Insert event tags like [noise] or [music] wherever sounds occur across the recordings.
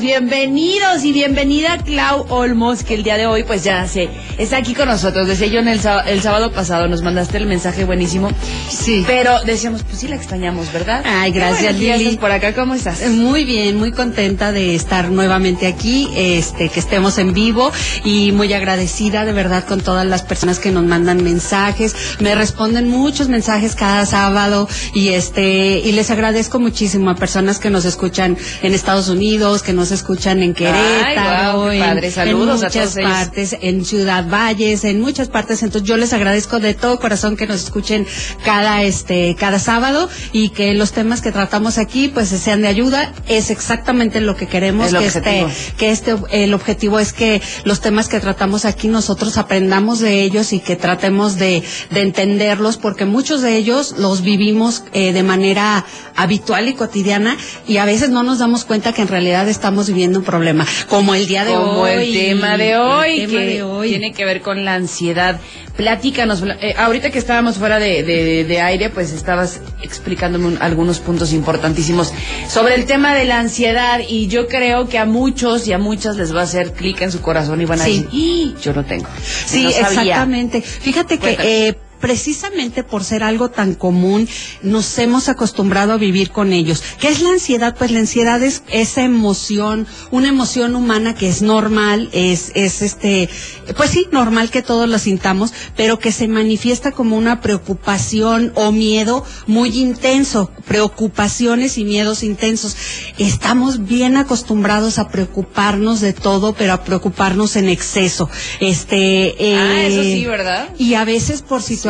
bienvenidos y bienvenida Clau Olmos, que el día de hoy pues ya se está aquí con nosotros. Decía yo en el, sábado, el sábado pasado, nos mandaste el mensaje buenísimo. Sí. Pero decíamos, pues sí la extrañamos, ¿verdad? Ay, gracias Lili. por acá, ¿cómo estás? Eh, Muy bien, muy contenta de estar nuevamente aquí, este, que estemos en vivo y muy agradecida de verdad con todas las personas que nos mandan mensajes. Me responden muchos mensajes cada sábado y este, y les agradezco muchísimo a personas que nos escuchan en Estados Unidos, que nos escuchan en Querétaro, en- padre. en, a muchas ellos. partes, en Ciudad Valles, en muchas partes. Entonces yo les agradezco de todo corazón que nos escuchen cada este cada sábado y que los temas que tratamos aquí pues sean de ayuda. Es exactamente lo que queremos El que objetivo. este que este el objetivo es que los temas que tratamos aquí nosotros aprendamos de ellos y que tratemos de, de entenderlos porque muchos de ellos los vivimos eh, de manera habitual y cotidiana y a veces no nos damos cuenta que en realidad estamos viviendo un problema como el día de Como hoy el tema de hoy, el tema que de hoy. tiene que ver con la ansiedad. Platícanos, eh, ahorita que estábamos fuera de, de- de aire, pues estabas explicándome un- algunos puntos importantísimos sobre el tema de la ansiedad y yo creo que a muchos y a muchas les va a hacer clic en su corazón y van a Sí. decir, "¡Ih! yo lo tengo. Sí, No sabía". exactamente. Fíjate que eh, precisamente por ser algo tan común, nos hemos acostumbrado a vivir con ellos. ¿Qué es la ansiedad? Pues la ansiedad es esa emoción, una emoción humana que es normal, es, es este, pues sí, normal que todos la sintamos, pero que se manifiesta como una preocupación o miedo muy intenso, preocupaciones y miedos intensos. Estamos bien acostumbrados a preocuparnos de todo, pero a preocuparnos en exceso. Este, Ah, eh, eso sí, ¿verdad? y a veces por situaciones,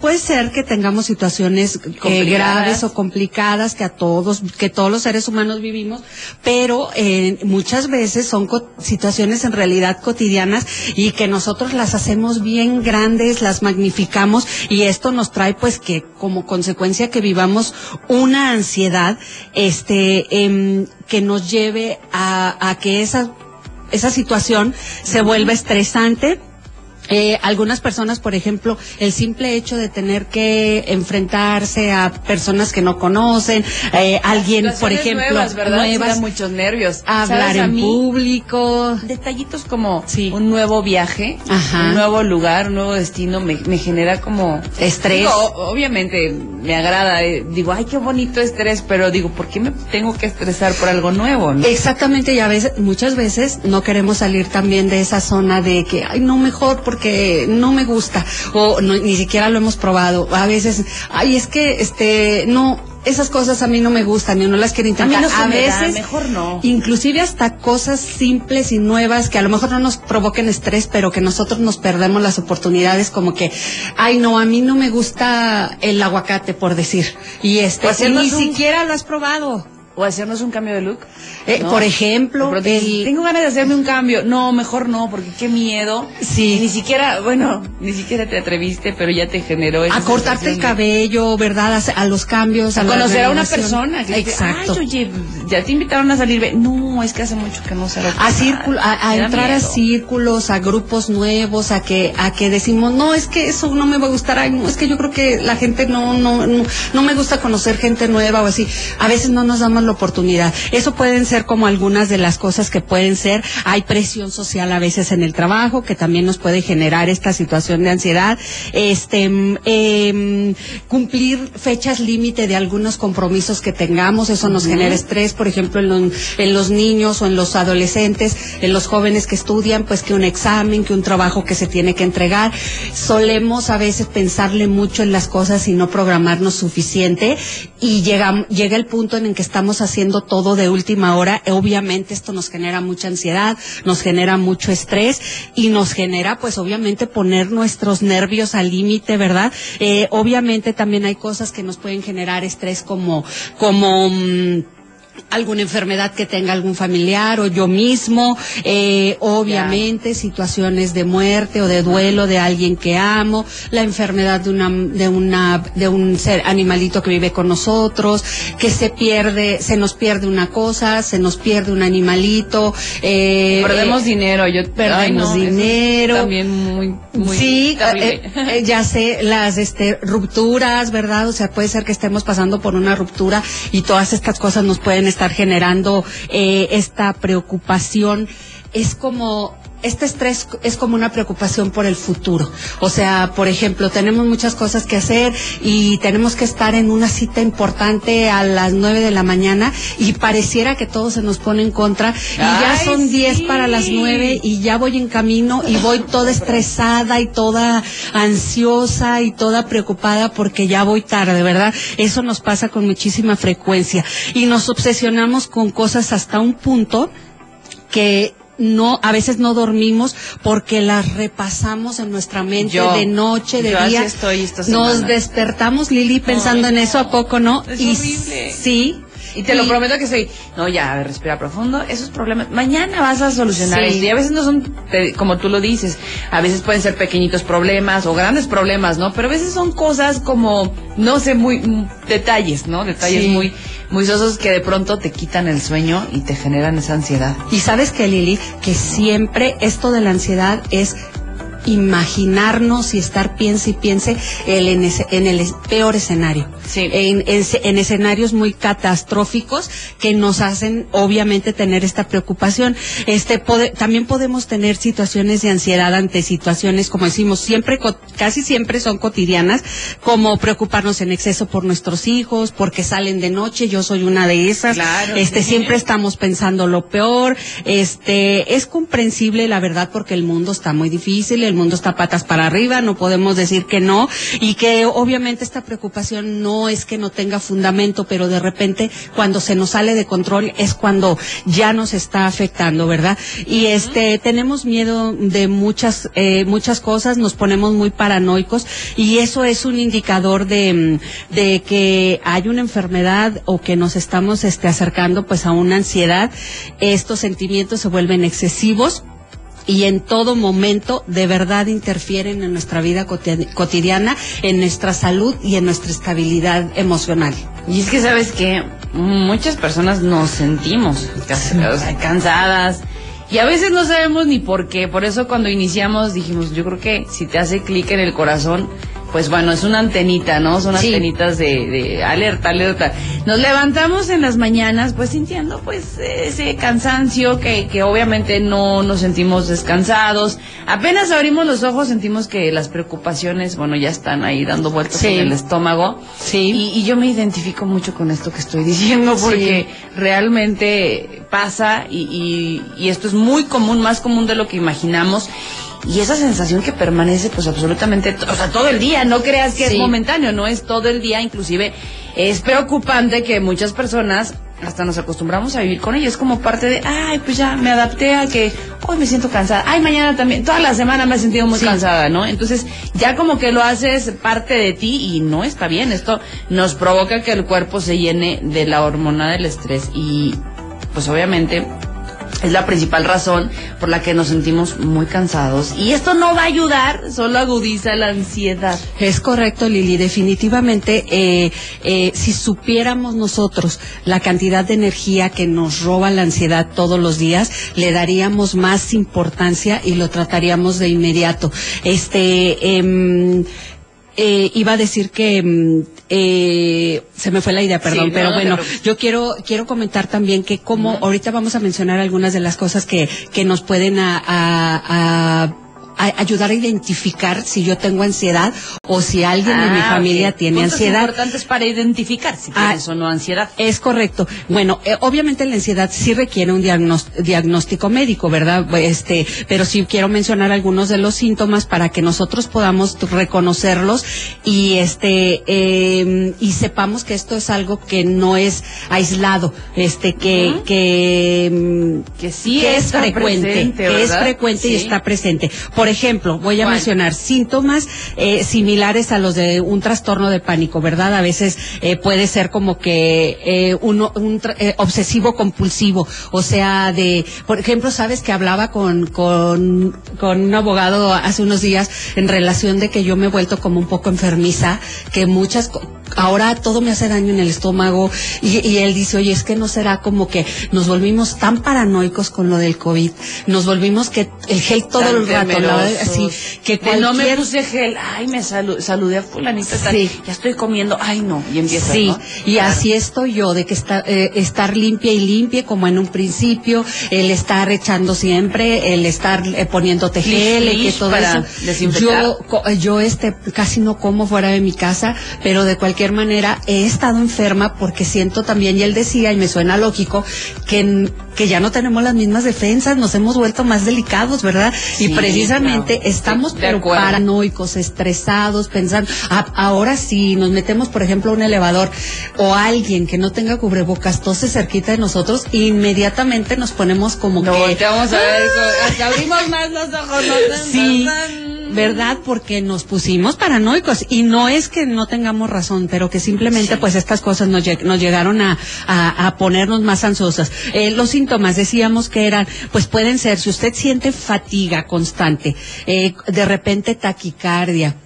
puede ser que tengamos situaciones eh, graves o complicadas que a todos, que todos los seres humanos vivimos, pero eh, muchas veces son situaciones en realidad cotidianas y que nosotros las hacemos bien grandes, las magnificamos y esto nos trae pues que como consecuencia que vivamos una ansiedad, este, em, que nos lleve a, a que esa esa situación se vuelve estresante. Eh, algunas personas, por ejemplo, el simple hecho de tener que enfrentarse a personas que no conocen, eh, alguien, por ejemplo, nuevas, muchos nervios. hablar en público. detallitos como Sí. un nuevo viaje, Ajá. un nuevo lugar, un nuevo destino, me, me genera como Estrés. Digo, obviamente me agrada, eh, digo, ay, qué bonito estrés, pero digo, ¿por qué me tengo que estresar por algo nuevo? no? Exactamente, y a veces, muchas veces no queremos salir también de esa zona de que, ay, no mejor porque no me gusta, o no- ni siquiera lo hemos probado. A veces, ay, es que, este, no, esas cosas a mí no me gustan y no las quiero A intentar. mí no se me da, veces, mejor no. inclusive hasta cosas simples y nuevas que a lo mejor no nos provoquen estrés, pero que nosotros nos perdemos las oportunidades como que, ay, no, a mí no me gusta el aguacate, por decir. Y este, hacernos ni un- siquiera lo has probado. O hacernos un cambio de look. Eh, ¿no? por ejemplo, pronto el- tengo ganas de hacerme un cambio. No, mejor no, porque qué miedo. Sí. Ni siquiera, bueno, ni siquiera te atreviste, pero ya te generó esa a cortarte el cabello, ¿verdad? A, a los cambios, a, conocer a una persona. Que dice, Exacto. Ay, oye, ya te invitaron a salir. ve- No, es que hace mucho que no salgo. a nadie". círculo, a, a entrar a círculos, a grupos nuevos, a que, a que decimos, no, es que eso no me va a gustar, ay, no, es que yo creo que la gente no, no, no, no me gusta conocer gente nueva o así. A veces no nos damos la oportunidad. Eso pueden ser como algunas de las cosas que pueden ser. Hay presión social a veces en el trabajo que también nos puede generar esta situación de ansiedad. Este, em, cumplir fechas límite de algunos compromisos que tengamos, eso nos genera estrés, por ejemplo, en, los- niños o en los adolescentes, en los jóvenes que estudian, pues que un examen, que un trabajo que se tiene que entregar. Solemos a veces pensarle mucho en las cosas y no programarnos suficiente y llega, llega el punto en el que estamos haciendo todo de última hora. Obviamente esto nos genera mucha ansiedad, nos genera mucho estrés y nos genera pues obviamente poner nuestros nervios al límite, ¿verdad? Eh, obviamente también hay cosas que nos pueden generar estrés como, como, mm, alguna enfermedad que tenga algún familiar o yo mismo, eh, obviamente situaciones de muerte o de duelo de alguien que amo, la enfermedad de una de una de un ser animalito que vive con nosotros, que se pierde, se nos pierde una cosa, se nos pierde un animalito, eh, Perdemos eh, dinero. Yo, perdemos ay, no, dinero. También muy, muy sí, eh, eh, ya sé, las este, rupturas, ¿verdad? O sea, puede ser que estemos pasando por una ruptura y todas estas cosas nos pueden estar generando eh, esta preocupación. Es como este estrés es como una preocupación por el futuro. O sea, por ejemplo, tenemos muchas cosas que hacer y tenemos que estar en una cita importante a las nueve de la mañana y pareciera que todo se nos pone en contra y ya son diez para las nueve y ya voy en camino y voy toda estresada y toda ansiosa y toda preocupada porque ya voy tarde, ¿verdad? Eso nos pasa con muchísima frecuencia y nos obsesionamos con cosas hasta un punto que no, a veces no dormimos porque las repasamos en nuestra mente de noche, de día. Nos despertamos, Lili, pensando en eso, ¿a poco no? y sí. Y te lo prometo que soy, no, ya, a ver, respira profundo, esos problemas, mañana vas a solucionar Y a veces no son, como tú lo dices, a veces pueden ser pequeñitos problemas o grandes problemas, ¿no? Pero a veces son cosas como, no sé, muy, mm, detalles, ¿no? Detalles muy, muy sosos que de pronto te quitan el sueño y te generan esa ansiedad. Y sabes que Lili, que siempre esto de la ansiedad es imaginarnos y estar piense y piense el, en, en el peor escenario. Sí. En, en, escenarios muy catastróficos que nos hacen obviamente tener esta preocupación. Este también podemos tener situaciones de ansiedad ante situaciones, como decimos, siempre, casi siempre son cotidianas, como preocuparnos en exceso por nuestros hijos, porque salen de noche, yo soy una de esas. Claro, este, siempre estamos pensando lo peor. Este, es comprensible la verdad porque el mundo está muy difícil, el mundo está patas para arriba, no podemos decir que no, y que obviamente esta preocupación no es que no tenga fundamento, pero de repente cuando se nos sale de control es cuando ya nos está afectando, ¿verdad? Y este, tenemos miedo de muchas, eh, muchas cosas, nos ponemos muy paranoicos, y eso es un indicador de, de que hay una enfermedad o que nos estamos este, acercando pues a una ansiedad. Estos sentimientos se vuelven excesivos y en todo momento de verdad interfieren en nuestra vida cotidiana, en nuestra salud y en nuestra estabilidad emocional. Y es que sabes que muchas personas nos sentimos cansadas y a veces no sabemos ni por qué. Por eso cuando iniciamos dijimos, yo creo que si te hace clic en el corazón, pues bueno, es una antenita, ¿no? Son antenitas de, de, alerta, alerta. Nos levantamos en las mañanas, pues sintiendo, pues, ese cansancio que, que obviamente no nos sentimos descansados. Apenas abrimos los ojos, sentimos que las preocupaciones, bueno, ya están ahí dando vueltas en el estómago. Sí. Y, yo me identifico mucho con esto que estoy diciendo, porque realmente pasa y, y, y esto es muy común, más común de lo que imaginamos y esa sensación que permanece pues absolutamente, o sea, todo el día, no creas que es momentáneo, no es todo el día, inclusive es preocupante que muchas personas hasta nos acostumbramos a vivir con ella, es como parte de, ay, pues ya me adapté a que hoy me siento cansada, ay, mañana también, toda la semana me he sentido muy cansada, ¿no? Entonces, ya como que lo haces parte de ti y no está bien, esto nos provoca que el cuerpo se llene de la hormona del estrés y pues obviamente es la principal razón por la que nos sentimos muy cansados. Y esto no va a ayudar, solo agudiza la ansiedad. Es correcto, Lili. Definitivamente, eh, eh, si supiéramos nosotros la cantidad de energía que nos roba la ansiedad todos los días, le daríamos más importancia y lo trataríamos de inmediato. Este, eh, eh, iba a decir que mm, eh, se me fue la idea, perdón, pero bueno, yo quiero quiero comentar también que como ahorita vamos a mencionar algunas de las cosas que que nos pueden a, a ayudar a identificar si yo tengo ansiedad o si alguien de mi ah, familia tiene Puntos ansiedad. importantes para identificar si ah, tienes o no ansiedad. Es correcto. Bueno, eh, obviamente la ansiedad sí requiere un diagnóstico médico, ¿verdad? Este, pero sí quiero mencionar algunos de los síntomas para que nosotros podamos reconocerlos y este em, y sepamos que esto es algo que no es aislado, este que que em, que sí es frecuente, que es frecuente y está presente. Por ejemplo, voy a mencionar síntomas eh, similares a los de un trastorno de pánico, ¿verdad? A veces eh, puede ser como que eh, uno, un obsesivo compulsivo, o sea, de, por ejemplo, sabes que hablaba con, con, con un abogado hace unos días en relación de que yo me he vuelto como un poco enfermiza, que muchas ahora todo me hace daño en el estómago y, y, él dice, oye, es que no será como que nos volvimos tan paranoicos con lo del COVID, nos volvimos que el gel todo el rato, así, que De no me cualquier- puse gel, ay, me salu- saludé a fulanita tal, Sí. ya estoy comiendo, ay no, y empieza, Sí, ¿no? y Claro. así estoy yo, de que está, eh, estar limpia y limpia como en un principio, el estar echando siempre, el estar eh, poniéndote gel, y que todo para eso. desinfectar. Yo, yo este, casi no como fuera de mi casa, pero de cualquier manera he estado enferma porque siento también, y él decía, y me suena lógico, que, que ya no tenemos las mismas defensas, nos hemos vuelto más delicados, ¿verdad? Sí, y precisamente claro. estamos pero paranoicos, estresados, pensando, "Ah, ahora sí, nos metemos, por ejemplo, a un elevador o alguien que no tenga cubrebocas tose cerquita de nosotros, inmediatamente nos ponemos como No, que... volteamos a ver, hasta abrimos más los ojos, ¿no? Sí, tan, tan. ¿Verdad? Porque nos pusimos paranoicos y no es que no tengamos razón, pero que simplemente Sí. pues estas cosas nos, lleg- nos llegaron a, a, a ponernos más ansiosas. Eh, los síntomas decíamos que eran, pues pueden ser, si usted siente fatiga constante, eh, de repente taquicardia,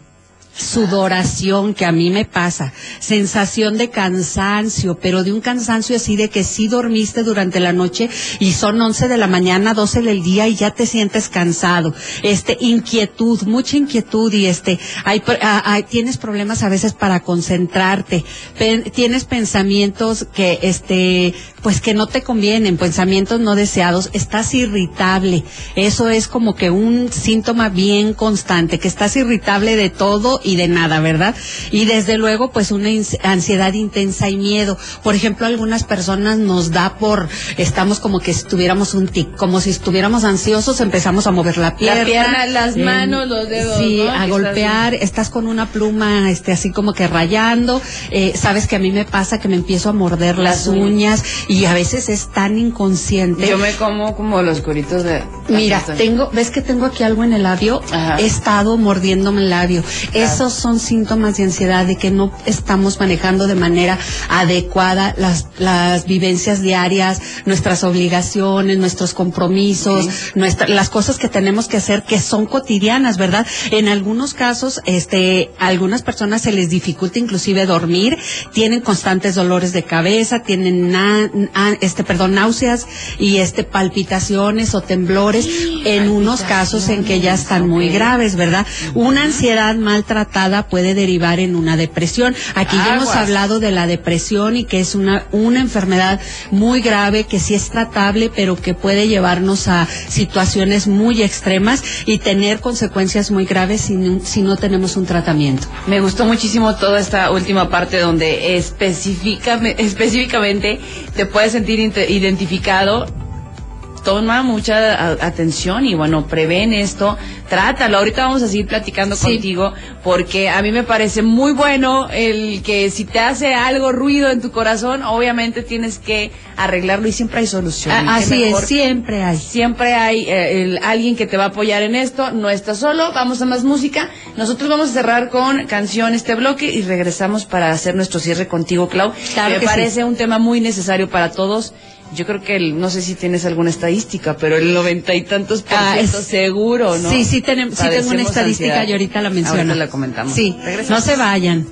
sudoración que a mí me pasa, sensación de cansancio, pero de un cansancio así de que sí dormiste durante la noche y son 11 de la mañana, 12 del día y ya te sientes cansado, este inquietud, mucha inquietud y este hay, pr- ah, ah, tienes problemas a veces para concentrarte, tienes pensamientos que este pues que no te convienen, pensamientos no deseados, estás irritable. Eso es como que un síntoma bien constante, que estás irritable de todo y de nada, ¿verdad? Y desde luego, pues una ansiedad intensa y miedo. Por ejemplo, algunas personas nos da por, estamos como que si tuviéramos un tic, como si estuviéramos ansiosos, empezamos a mover la pierna. pierna, las eh, manos, los dedos, Sí, ¿no? a golpear, estás con una pluma, este, así como que rayando. Eh, sabes que a mí me pasa que me empiezo a morder las, Las uñas. uñas y a veces es tan inconsciente. Yo me como como los curitos de... Mira, tengo, ¿ves que tengo aquí algo en el labio? Ajá. He estado mordiéndome el labio. Claro. Esos son síntomas de ansiedad, de que no estamos manejando de manera adecuada las, las vivencias diarias, nuestras obligaciones, nuestros compromisos, Sí. nuestra- las cosas que tenemos que hacer que son cotidianas, ¿verdad? En algunos casos, este, a algunas personas se les dificulta inclusive dormir, tienen constantes dolores de cabeza, tienen na- na- este, perdón, náuseas y este palpitaciones o temblores, en unos casos en que ya están muy graves, ¿verdad? Una ansiedad maltratada puede derivar en una depresión. Aquí ya hemos hablado de la depresión y que es una, una enfermedad muy grave que sí es tratable, pero que puede llevarnos a situaciones muy extremas y tener consecuencias muy graves si no, si no tenemos un tratamiento. Me gustó muchísimo toda esta última parte donde específicamente, específicamente te puedes sentir identificado. Toma mucha atención y bueno, prevén esto, trátalo. Ahorita vamos a seguir platicando Sí. contigo porque a mí me parece muy bueno el que si te hace algo ruido en tu corazón, obviamente tienes que arreglarlo y siempre hay solución. Ah, así es, siempre hay. Siempre hay eh, el- alguien que te va a apoyar en esto, no estás solo, vamos a más música. Nosotros vamos a cerrar con canción este bloque y regresamos para hacer nuestro cierre contigo, Clau. Claro Me que sí. parece un tema muy necesario para todos. Yo creo que el, no sé si tienes alguna estadística, pero el noventa y tantos por Ah, ciento es- seguro, ¿no? Sí, sí, tenemos, sí tengo una estadística ansiedad. y ahorita la menciono. Ahorita la comentamos. Sí, Regresamos. no se vayan.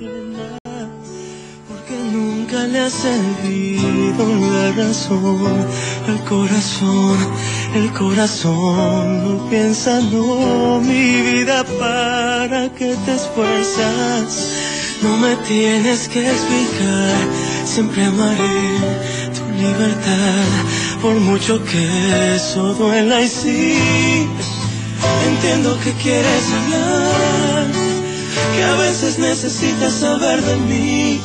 Porque nunca le ha servido la razón al corazón, el corazón no piensa, no, mi vida, para que te esfuerzas. No me tienes que explicar, siempre amaré libertad, por mucho que eso duela y sí, entiendo que quieres hablar que a veces necesitas saber de mí,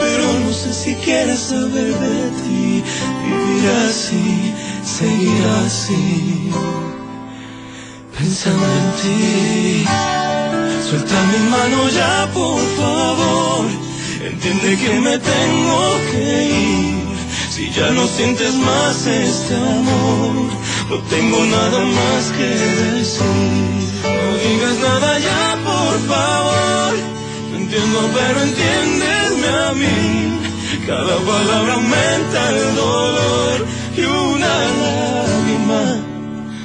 pero no sé si quieres saber de ti. Vivir así, seguir así, pensando en ti. Suelta mi mano ya, por favor. Entiende que me tengo que ir. Si ya no sientes más este amor, no tengo nada más que decir. No digas nada ya, por favor. Lo entiendo, pero entiéndeme a mí. Cada palabra aumenta el dolor y una lágrima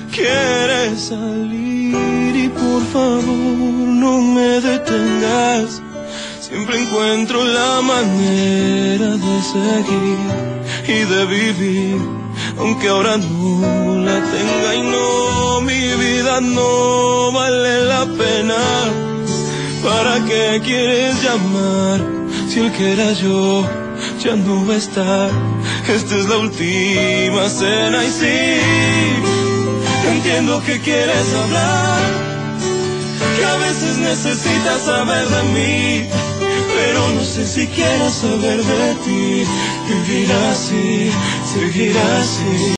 quiere salir y por favor no me detengas. Siempre encuentro la manera de seguir y de vivir aunque ahora no la tenga y no, mi vida no vale la pena. ¿Para qué quieres llamar si el que era yo ya no va a estar? Esta es la última cena y sí, entiendo que quieres hablar, que a veces necesitas saber de mí pero no sé si quiero saber de ti. Vivir así, seguir así,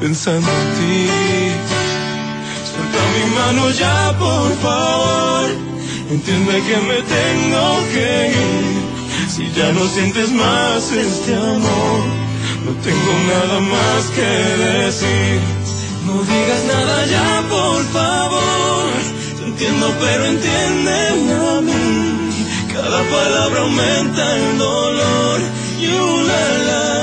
pensando en ti. Suelta mi mano ya, por favor. Entiende que me tengo que ir. Si ya no sientes más este amor, no tengo nada más que decir. No digas nada ya, por favor entiendo, pero entiéndeme a mí. Cada palabra aumenta el dolor y una lágrima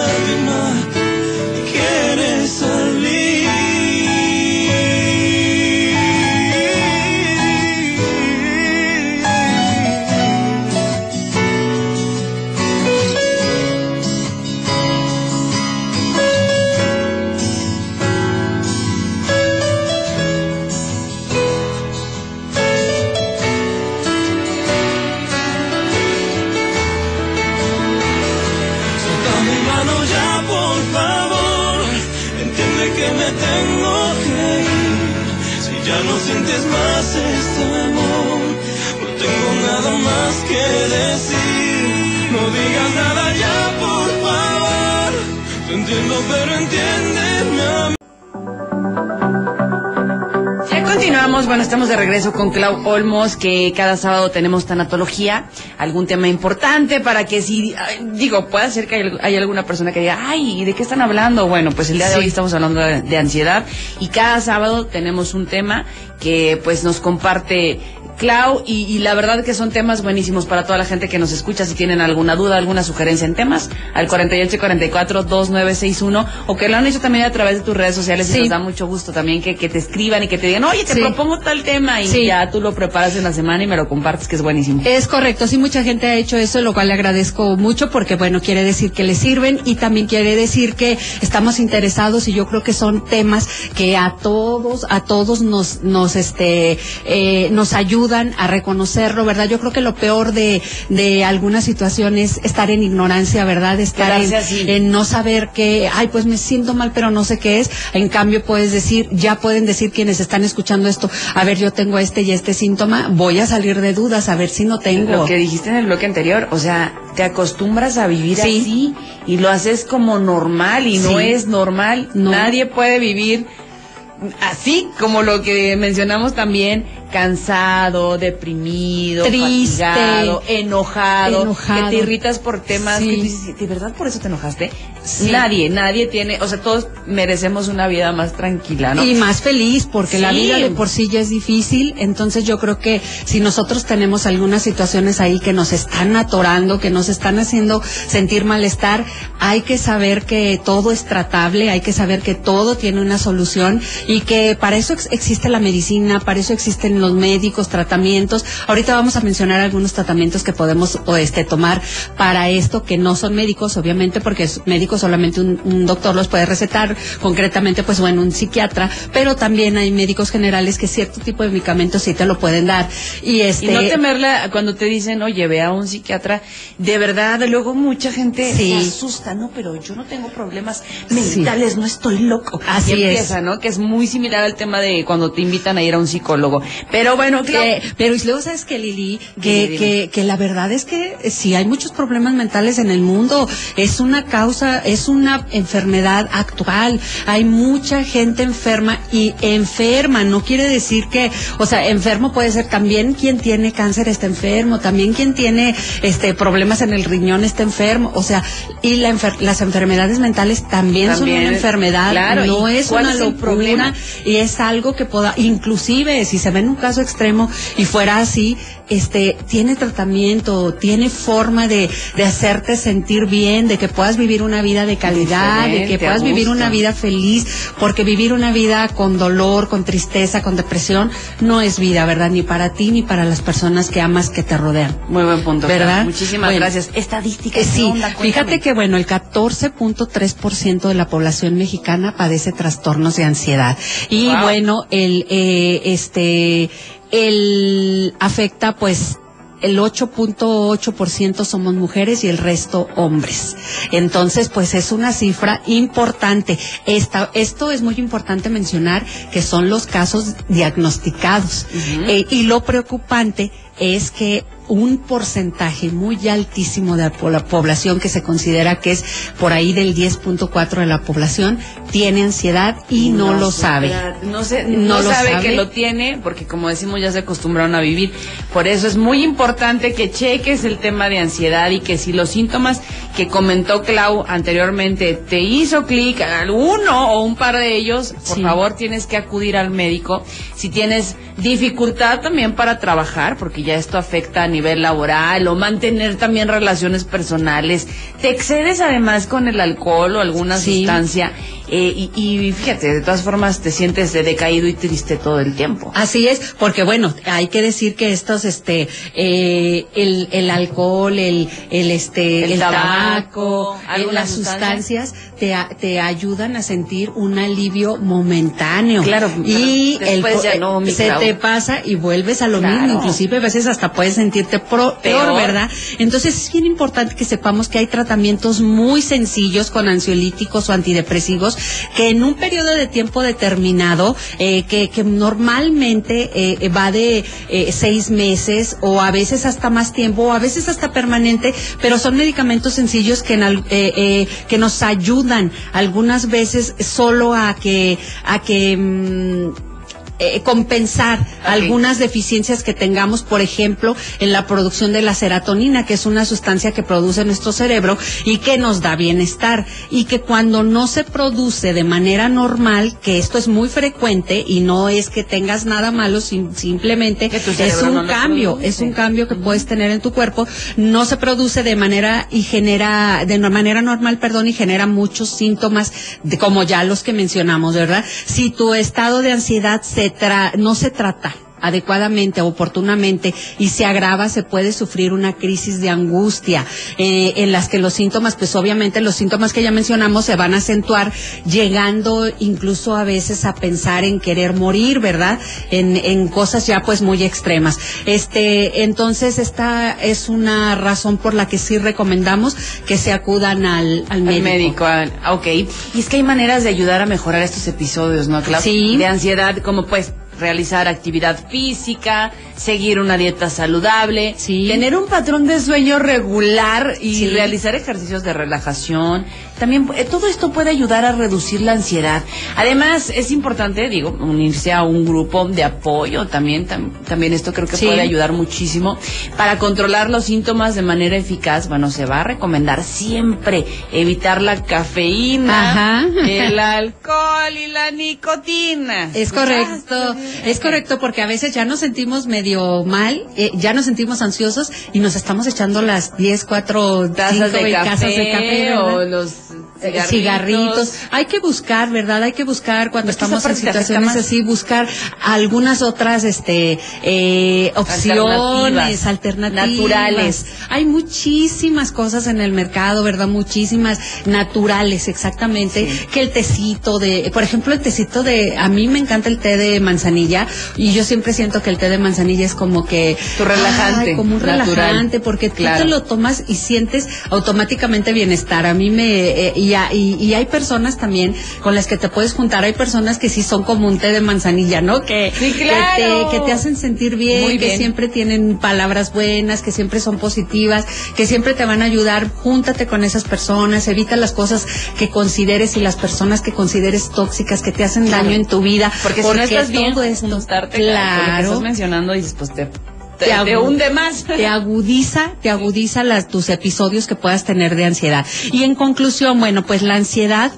regreso con Clau Olmos, que cada sábado tenemos tanatología, algún tema importante para que si, digo, puede ser que hay, alguna persona que diga, ay, ¿de qué están hablando? Bueno, pues el día de hoy estamos hablando de ansiedad y cada sábado tenemos un tema que pues nos comparte Clau, y, la verdad que son temas buenísimos para toda la gente que nos escucha. Si tienen alguna duda, alguna sugerencia en temas, al 4844-2961, o que lo han hecho también a través de tus redes sociales, y nos da mucho gusto también que, te escriban y que te digan, oye, te propongo tal tema, y ya tú lo preparas en la semana y me lo compartes, que es buenísimo. Es correcto, sí, mucha gente ha hecho eso, lo cual le agradezco mucho, porque bueno, quiere decir que le sirven y también quiere decir que estamos interesados y yo creo que son temas que a todos, a todos nos, nos, este, eh, nos ayudan a reconocerlo, ¿verdad? Yo creo que lo peor de, de algunas situaciones es estar en ignorancia, ¿verdad? Estar en, no saber qué, ay, pues me siento mal, pero no sé qué es. En cambio, puedes decir, ya pueden decir quienes están escuchando esto, a ver, yo tengo este y este síntoma, voy a salir de dudas, a ver si no tengo. Lo que dijiste en el bloque anterior, o sea, te acostumbras a vivir así y lo haces como normal y no es normal. Nadie puede vivir así como lo que mencionamos también cansado, deprimido, triste, enojado, que te irritas por temas que dices, ¿de verdad por eso te enojaste? Nadie, nadie tiene, o sea, todos merecemos una vida más tranquila, ¿no? Y más feliz, porque la vida de por sí ya es difícil, entonces yo creo que si nosotros tenemos algunas situaciones ahí que nos están atorando, que nos están haciendo sentir malestar, hay que saber que todo es tratable, hay que saber que todo tiene una solución y que para eso existe la medicina, para eso existen los médicos, tratamientos. Ahorita vamos a mencionar algunos tratamientos que podemos este, tomar para esto, que no son médicos, obviamente, porque es médico solamente un, doctor los puede recetar, concretamente, pues bueno, un psiquiatra, pero también hay médicos generales que cierto tipo de medicamentos sí te lo pueden dar. Y, este, y no temerla cuando te dicen, oye, ve a un psiquiatra, de verdad, luego mucha gente se asusta, ¿no? Pero yo no tengo problemas mentales, no estoy loco. Así empieza, ¿no? Que es muy similar al tema de cuando te invitan a ir a un psicólogo. Pero bueno, que, pero y luego sabes que Lili, que, que, que la verdad es que si hay muchos problemas mentales en el mundo, es una causa, es una enfermedad actual. Hay mucha gente enferma y enferma, no quiere decir que, o sea, enfermo puede ser también quien tiene cáncer está enfermo, también quien tiene este problemas en el riñón está enfermo, o sea, y la las enfermedades mentales también, son una enfermedad, no es una locura y es algo que pueda, inclusive si se ven caso extremo y fuera así, este, tiene tratamiento, tiene forma de, de hacerte sentir bien, de que puedas vivir una vida de calidad, de que puedas vivir una vida feliz, porque vivir una vida con dolor, con tristeza, con depresión, no es vida, ¿verdad? Ni para ti ni para las personas que amas que te rodean. Muy buen punto. ¿Verdad? Muchísimas Bueno. gracias. Estadísticas. Eh, ¿qué sí, onda? Fíjate que bueno, el 14.3% de la población mexicana padece trastornos de ansiedad y Wow. bueno, el eh, este el afecta pues el 8.8% somos mujeres y el resto hombres. Entonces, pues es una cifra importante. Esta, esto es muy importante mencionar que son los casos diagnosticados. Eh, y lo preocupante es que un porcentaje muy altísimo de la po- la población que se considera que es por ahí del 10.4 de la población tiene ansiedad y no, lo sabe. No, se, no, No lo sabe, sabe. que lo tiene, porque como decimos, ya se acostumbraron a vivir. Por eso es muy importante que cheques el tema de ansiedad y que si los síntomas que comentó Clau anteriormente te hizo clic, alguno o un par de ellos, por Sí. favor tienes que acudir al médico. Si tienes dificultad también para trabajar, porque ya esto afecta a nivel laboral o mantener también relaciones personales, te excedes además con el alcohol o alguna Sí. sustancia eh, y, y fíjate, de todas formas te sientes de decaído y triste todo el tiempo. Así es, porque bueno, hay que decir que estos, este, eh, el, el alcohol, el, el este, El el, tabaco, tabaco, eh, las sustancias te, te ayudan a sentir un alivio momentáneo. Claro, y el, después co- ya no, mi se te pasa y vuelves a lo Claro. mismo, inclusive a veces hasta puedes sentirte pro- peor, Peor. ¿verdad? Entonces es bien importante que sepamos que hay tratamientos muy sencillos con ansiolíticos o antidepresivos que en un periodo de tiempo determinado, eh, que, normalmente eh, va de eh, seis meses o a veces hasta más tiempo o a veces hasta permanente, pero son medicamentos sencillos que, que nos ayudan algunas veces solo a que, a que mm, eh, compensar algunas deficiencias que tengamos, por ejemplo, en la producción de la serotonina, que es una sustancia que produce nuestro cerebro y que nos da bienestar. Y que cuando no se produce de manera normal, que esto es muy frecuente y no es que tengas nada malo, sim- simplemente es un no cambio, es un cambio que puedes tener en tu cuerpo, no se produce de manera y genera, de manera normal, perdón, y genera muchos síntomas, de, como ya los que mencionamos, ¿verdad? Si tu estado de ansiedad no se trata adecuadamente, oportunamente y se agrava, se puede sufrir una crisis de angustia eh, en las que los síntomas, pues obviamente los síntomas que ya mencionamos se van a acentuar, llegando incluso a veces a pensar en querer morir, ¿verdad? En, en cosas ya pues muy extremas. Este, entonces esta es una razón por la que sí recomendamos que se acudan al, al Al médico. médico, al- ah, ok. Y es que hay maneras de ayudar a mejorar estos episodios, ¿no, Clau? Sí. De ansiedad, como pues realizar actividad física, seguir una dieta saludable, Sí. tener un patrón de sueño regular y Sí. realizar ejercicios de relajación. También eh, todo esto puede ayudar a reducir la ansiedad. Además, es importante, digo, unirse a un grupo de apoyo también. tam- también esto creo que Sí. puede ayudar muchísimo para controlar los síntomas de manera eficaz. Bueno, se va a recomendar siempre evitar la cafeína, Ajá. el [laughs] alcohol y la nicotina. Es correcto, es correcto porque a veces ya nos sentimos medio mal, eh, ya nos sentimos ansiosos y nos estamos echando las 10, 4, Tazas de café, de café o los cigarritos. cigarritos. Hay que buscar, ¿verdad? Hay que buscar cuando estamos en situaciones así, buscar algunas otras este eh, opciones, Alternativas. alternativas. Naturales. Hay muchísimas cosas en el mercado, ¿verdad? Muchísimas naturales, exactamente. Sí. Que el tecito de, por ejemplo, el tecito de, a mí me encanta el té de manzanilla y yo siempre siento que el té de manzanilla es como que Tu relajante, ay, como un natural. relajante, porque tú Claro. te lo tomas y sientes automáticamente bienestar. A mí me, eh, y, a- y- y hay personas también con las que te puedes juntar, hay personas que sí son como un té de manzanilla, ¿no? Que, Sí, que te, que te hacen sentir bien, Muy que bien. siempre tienen palabras buenas, que siempre son positivas, que siempre te van a ayudar. Júntate con esas personas, evita las cosas que consideres y las personas que consideres tóxicas, que te hacen Claro. daño en tu vida. Porque, si no estás bien, esto, juntarte con lo que claro, estás mencionando, dices, pues te, te, Te te agu- hunde más. te agudiza, te agudiza las, tus episodios que puedas tener de ansiedad. Y en conclusión, bueno, pues la ansiedad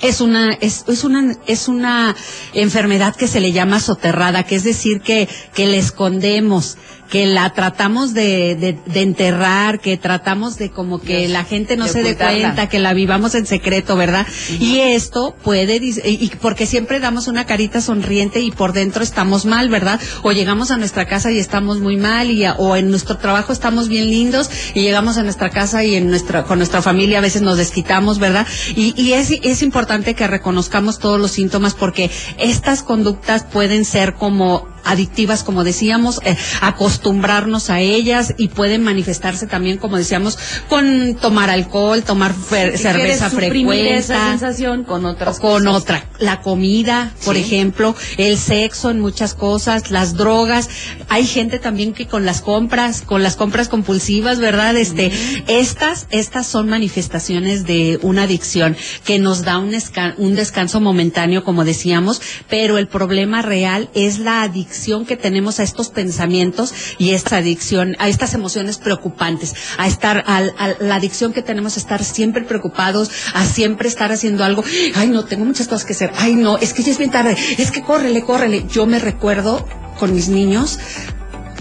es una es, es una es una enfermedad que se le llama soterrada, que es decir que que le escondemos, que la tratamos de, de, de enterrar, que tratamos de como que Dios, la gente no se dé cuenta, que la vivamos en secreto, ¿verdad? Y esto puede y porque siempre damos una carita sonriente y por dentro estamos mal, ¿verdad? O llegamos a nuestra casa y estamos muy mal y a- o en nuestro trabajo estamos bien lindos y llegamos a nuestra casa y en nuestra con nuestra familia a veces nos desquitamos, ¿verdad? Y, y es, es importante que reconozcamos todos los síntomas porque estas conductas pueden ser como adictivas, como decíamos, eh, acostumbrarnos a ellas y pueden manifestarse también, como decíamos, con tomar alcohol, tomar fer- Si quieres cerveza suprimir esa frecuente sensación con otras con cosas. otra, la comida, por Sí. ejemplo, el sexo en muchas cosas, las drogas. Hay gente también que con las compras, con las compras compulsivas, ¿verdad? Este, estas, estas son manifestaciones de una adicción que nos da un descanso momentáneo, como decíamos, pero el problema real es la adicción que tenemos a estos pensamientos y esta adicción, a estas emociones preocupantes, a estar, a la adicción que tenemos a estar siempre preocupados, a siempre estar haciendo algo. Ay, no, tengo muchas cosas que hacer. Ay, no, es que ya es bien tarde. Es que córrele, córrele. Yo me recuerdo con mis niños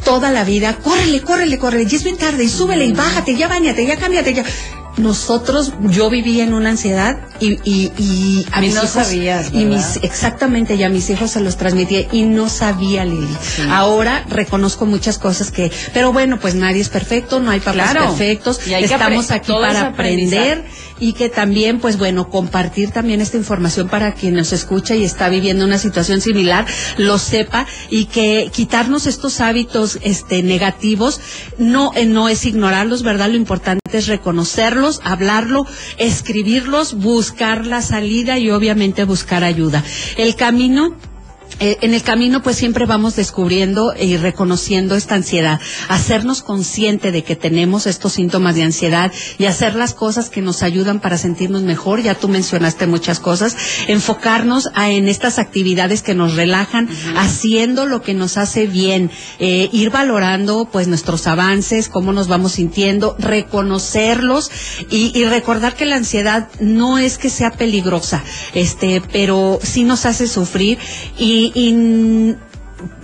toda la vida, córrele, córrele, córrele, ya es bien tarde, y súbele, y bájate, ya bañate, ya cámbiate, ya. Nosotros, yo vivía en una ansiedad y, y, y a Y mis no hijos, sabías, y mis, exactamente, y a mis hijos se los transmitía y no sabía, Lili. Ahora reconozco muchas cosas que, pero bueno, pues nadie es perfecto, no hay papás Claro. perfectos, Y estamos aquí para aprender y que también, pues bueno, compartir también esta información para quien nos escucha y está viviendo una situación similar, lo sepa y que quitarnos estos hábitos este negativos no eh, no es ignorarlos, ¿verdad? Lo importante es reconocerlos, hablarlo, escribirlos, buscar la salida y obviamente buscar ayuda. El camino eh, en el camino pues siempre vamos descubriendo y reconociendo esta ansiedad, hacernos consciente de que tenemos estos síntomas de ansiedad y hacer las cosas que nos ayudan para sentirnos mejor, ya tú mencionaste muchas cosas, enfocarnos a- en estas actividades que nos relajan, haciendo lo que nos hace bien, eh, ir valorando pues nuestros avances, cómo nos vamos sintiendo, reconocerlos y, y recordar que la ansiedad no es que sea peligrosa, este, pero sí nos hace sufrir y, y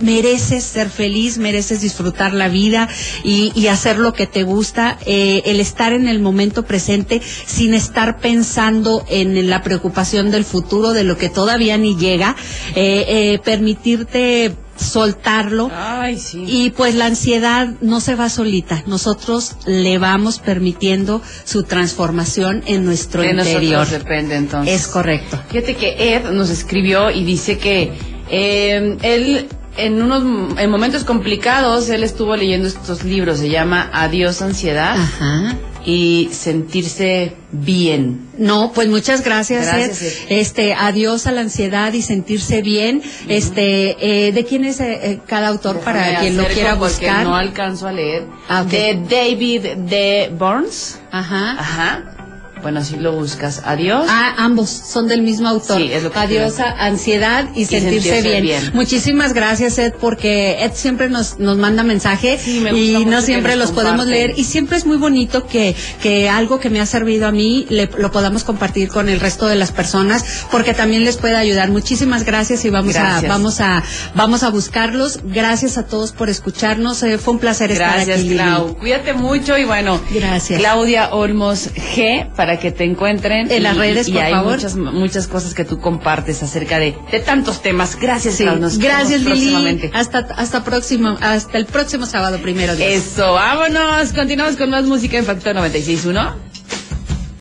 mereces ser feliz, mereces disfrutar la vida y, y hacer lo que te gusta, eh, el estar en el momento presente sin estar pensando en la preocupación del futuro, de lo que todavía ni llega, eh, eh, permitirte soltarlo. Ay, sí. Y pues la ansiedad no se va solita, nosotros le vamos permitiendo su transformación en nuestro de interior. nosotros depende entonces. Es correcto. Fíjate que Ed nos escribió y dice que eh, él en unos en momentos complicados él estuvo leyendo estos libros, se llama Adiós ansiedad Ajá. y sentirse bien. No, pues muchas gracias, Gracias, Ed. Ed. Este, adiós a la ansiedad y sentirse bien. Este, eh, ¿de quién es eh, cada autor para quien lo quiera buscar? no alcanzo a leer. Ah. De David D. Burns. Ajá. Ajá. Bueno, si lo buscas. Adiós. Ah, ambos son del mismo autor. Sí, es lo que Adiós a ansiedad y, sentirse, sentirse bien. bien. Muchísimas gracias, Ed, porque Ed siempre nos, nos manda mensaje Sí, me gusta y no siempre los podemos leer. Y siempre es muy bonito que, que algo que me ha servido a mí le- lo podamos compartir con el resto de las personas, porque también les puede ayudar. Muchísimas gracias y vamos a, Gracias. vamos a, vamos a buscarlos. Gracias a todos por escucharnos. Eh, fue un placer estar Gracias, aquí. Lili. Clau. Cuídate mucho y bueno. Gracias. Claudia Olmos G, para que te encuentren. En las redes, y, por hay favor. muchas, muchas cosas que tú compartes acerca de, de tantos temas. Gracias, Sí. Nos gracias Lili. Hasta, hasta próximo, hasta el próximo sábado primero. Dios. Eso, vámonos. Continuamos con más música en Factor 96.1.